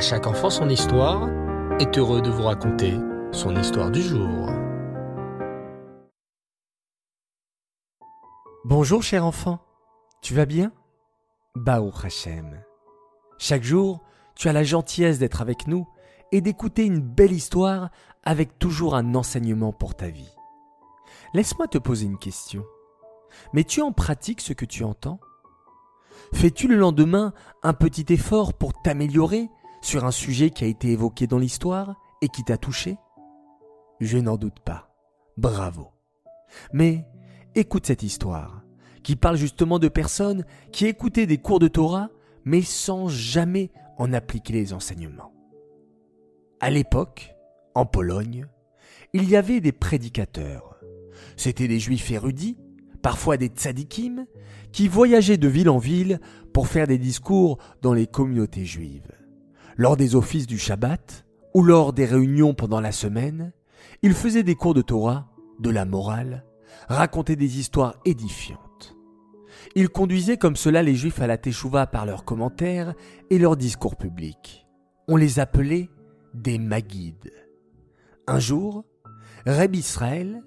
À chaque enfant son histoire est heureux de vous raconter son histoire du jour. Bonjour cher enfant, tu vas bien? Bao Hachem. Chaque jour, tu as la gentillesse d'être avec nous et d'écouter une belle histoire avec toujours un enseignement pour ta vie. Laisse-moi te poser une question. Mets-tu en pratique ce que tu entends? Fais-tu le lendemain un petit effort pour t'améliorer sur un sujet qui a été évoqué dans l'histoire et qui t'a touché Je n'en doute pas. Bravo. Mais écoute cette histoire, qui parle justement de personnes qui écoutaient des cours de Torah, mais sans jamais en appliquer les enseignements. À l'époque, en Pologne, il y avait des prédicateurs. C'étaient des juifs érudits, parfois des tzadikim, qui voyageaient de ville en ville pour faire des discours dans les communautés juives. Lors des offices du Shabbat ou lors des réunions pendant la semaine, ils faisaient des cours de Torah, de la morale, racontaient des histoires édifiantes. Ils conduisaient comme cela les Juifs à la Teshuvah par leurs commentaires et leurs discours publics. On les appelait des Magides. Un jour, Reb Israël,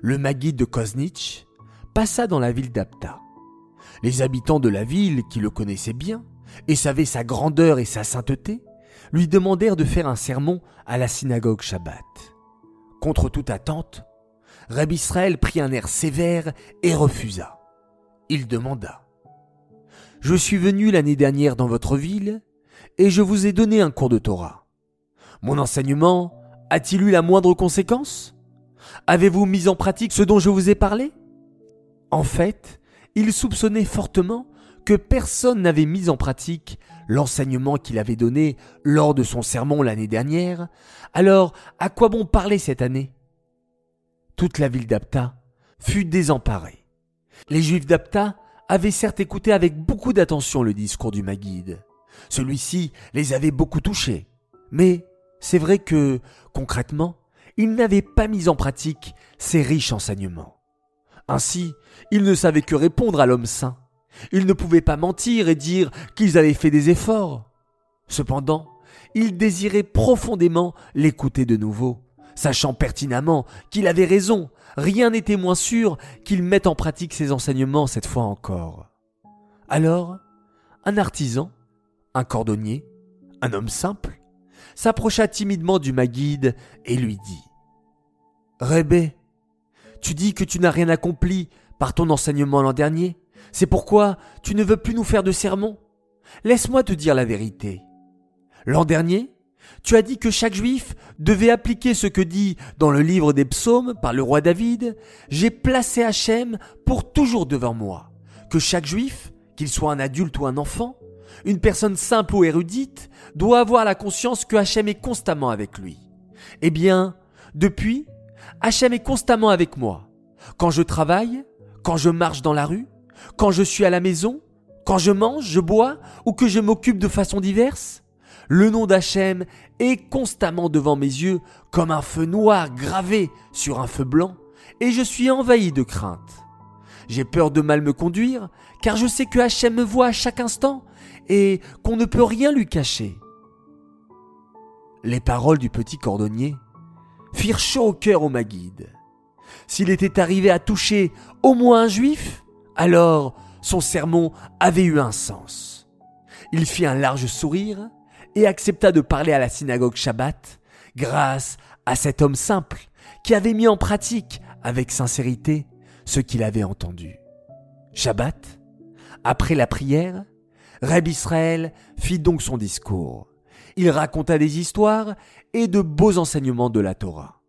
le Magide de Koznitch, passa dans la ville d'Apta. Les habitants de la ville, qui le connaissaient bien, et savaient sa grandeur et sa sainteté, lui demandèrent de faire un sermon à la synagogue Shabbat. Contre toute attente, Reb Israël prit un air sévère et refusa. Il demanda Je suis venu l'année dernière dans votre ville et je vous ai donné un cours de Torah. Mon enseignement a-t-il eu la moindre conséquence? Avez-vous mis en pratique ce dont je vous ai parlé? En fait, il soupçonnait fortement que personne n'avait mis en pratique l'enseignement qu'il avait donné lors de son sermon l'année dernière, alors à quoi bon parler cette année? Toute la ville d'Apta fut désemparée. Les Juifs d'Apta avaient certes écouté avec beaucoup d'attention le discours du Maguide. Celui-ci les avait beaucoup touchés. Mais c'est vrai que, concrètement, ils n'avaient pas mis en pratique ces riches enseignements. Ainsi, ils ne savaient que répondre à l'homme saint. Ils ne pouvaient pas mentir et dire qu'ils avaient fait des efforts. Cependant, ils désiraient profondément l'écouter de nouveau, sachant pertinemment qu'il avait raison, rien n'était moins sûr qu'il mette en pratique ses enseignements cette fois encore. Alors, un artisan, un cordonnier, un homme simple, s'approcha timidement du Maguide et lui dit Rébé, tu dis que tu n'as rien accompli par ton enseignement l'an dernier, c'est pourquoi tu ne veux plus nous faire de sermons. Laisse-moi te dire la vérité. L'an dernier, tu as dit que chaque juif devait appliquer ce que dit dans le livre des psaumes par le roi David. J'ai placé Hachem pour toujours devant moi. Que chaque juif, qu'il soit un adulte ou un enfant, une personne simple ou érudite, doit avoir la conscience que Hachem est constamment avec lui. Eh bien, depuis, Hachem est constamment avec moi. Quand je travaille, quand je marche dans la rue, quand je suis à la maison, quand je mange, je bois ou que je m'occupe de façon diverse. Le nom d'Hachem est constamment devant mes yeux comme un feu noir gravé sur un feu blanc et je suis envahi de crainte. J'ai peur de mal me conduire car je sais que Hachem me voit à chaque instant et qu'on ne peut rien lui cacher. Les paroles du petit cordonnier firent chaud au cœur au Maguide. S'il était arrivé à toucher au moins un juif, alors son sermon avait eu un sens. Il fit un large sourire et accepta de parler à la synagogue Shabbat grâce à cet homme simple qui avait mis en pratique avec sincérité ce qu'il avait entendu. Shabbat, après la prière, Reb Israël fit donc son discours. Il raconta des histoires et de beaux enseignements de la Torah.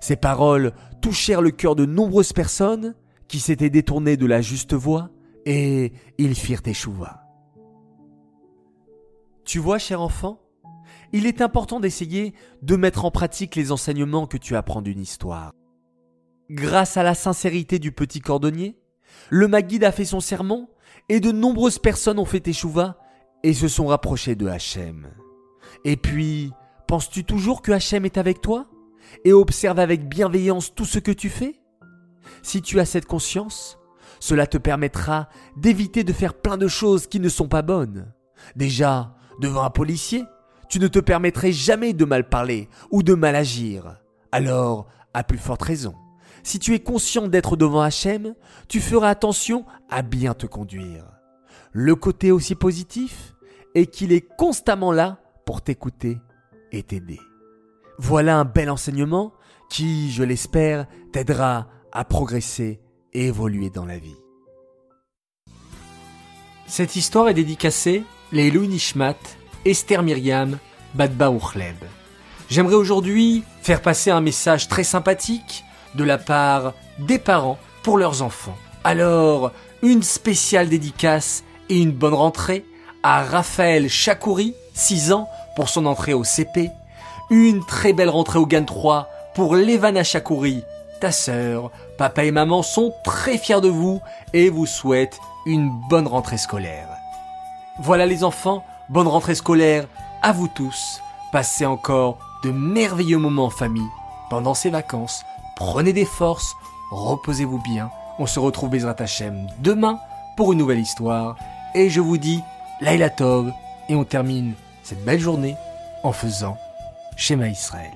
Ces paroles touchèrent le cœur de nombreuses personnes qui s'étaient détournées de la juste voie et ils firent échouva. Tu vois, cher enfant, il est important d'essayer de mettre en pratique les enseignements que tu apprends d'une histoire. Grâce à la sincérité du petit cordonnier, le Maguide a fait son sermon et de nombreuses personnes ont fait échouva et se sont rapprochées de Hachem. Et puis, penses-tu toujours que Hachem est avec toi et observe avec bienveillance tout ce que tu fais? Si tu as cette conscience, cela te permettra d'éviter de faire plein de choses qui ne sont pas bonnes. Déjà, devant un policier, tu ne te permettrais jamais de mal parler ou de mal agir. Alors, à plus forte raison, si tu es conscient d'être devant Hachem, tu feras attention à bien te conduire. Le côté aussi positif est qu'il est constamment là pour t'écouter et t'aider. Voilà un bel enseignement qui, je l'espère, t'aidera à progresser et évoluer dans la vie. Cette histoire est dédicacée les Nishmat, Esther Myriam, Badba Urchleb. J'aimerais aujourd'hui faire passer un message très sympathique de la part des parents pour leurs enfants. Alors, une spéciale dédicace et une bonne rentrée à Raphaël Chakouri, 6 ans, pour son entrée au CP. Une très belle rentrée au GAN 3 pour Levana Chakouri, ta sœur. Papa et maman sont très fiers de vous et vous souhaitent une bonne rentrée scolaire. Voilà les enfants, bonne rentrée scolaire à vous tous. Passez encore de merveilleux moments en famille pendant ces vacances. Prenez des forces, reposez-vous bien. On se retrouve Bezrat Hachem demain pour une nouvelle histoire. Et je vous dis Laila Tov et on termine cette belle journée en faisant Shema Israël.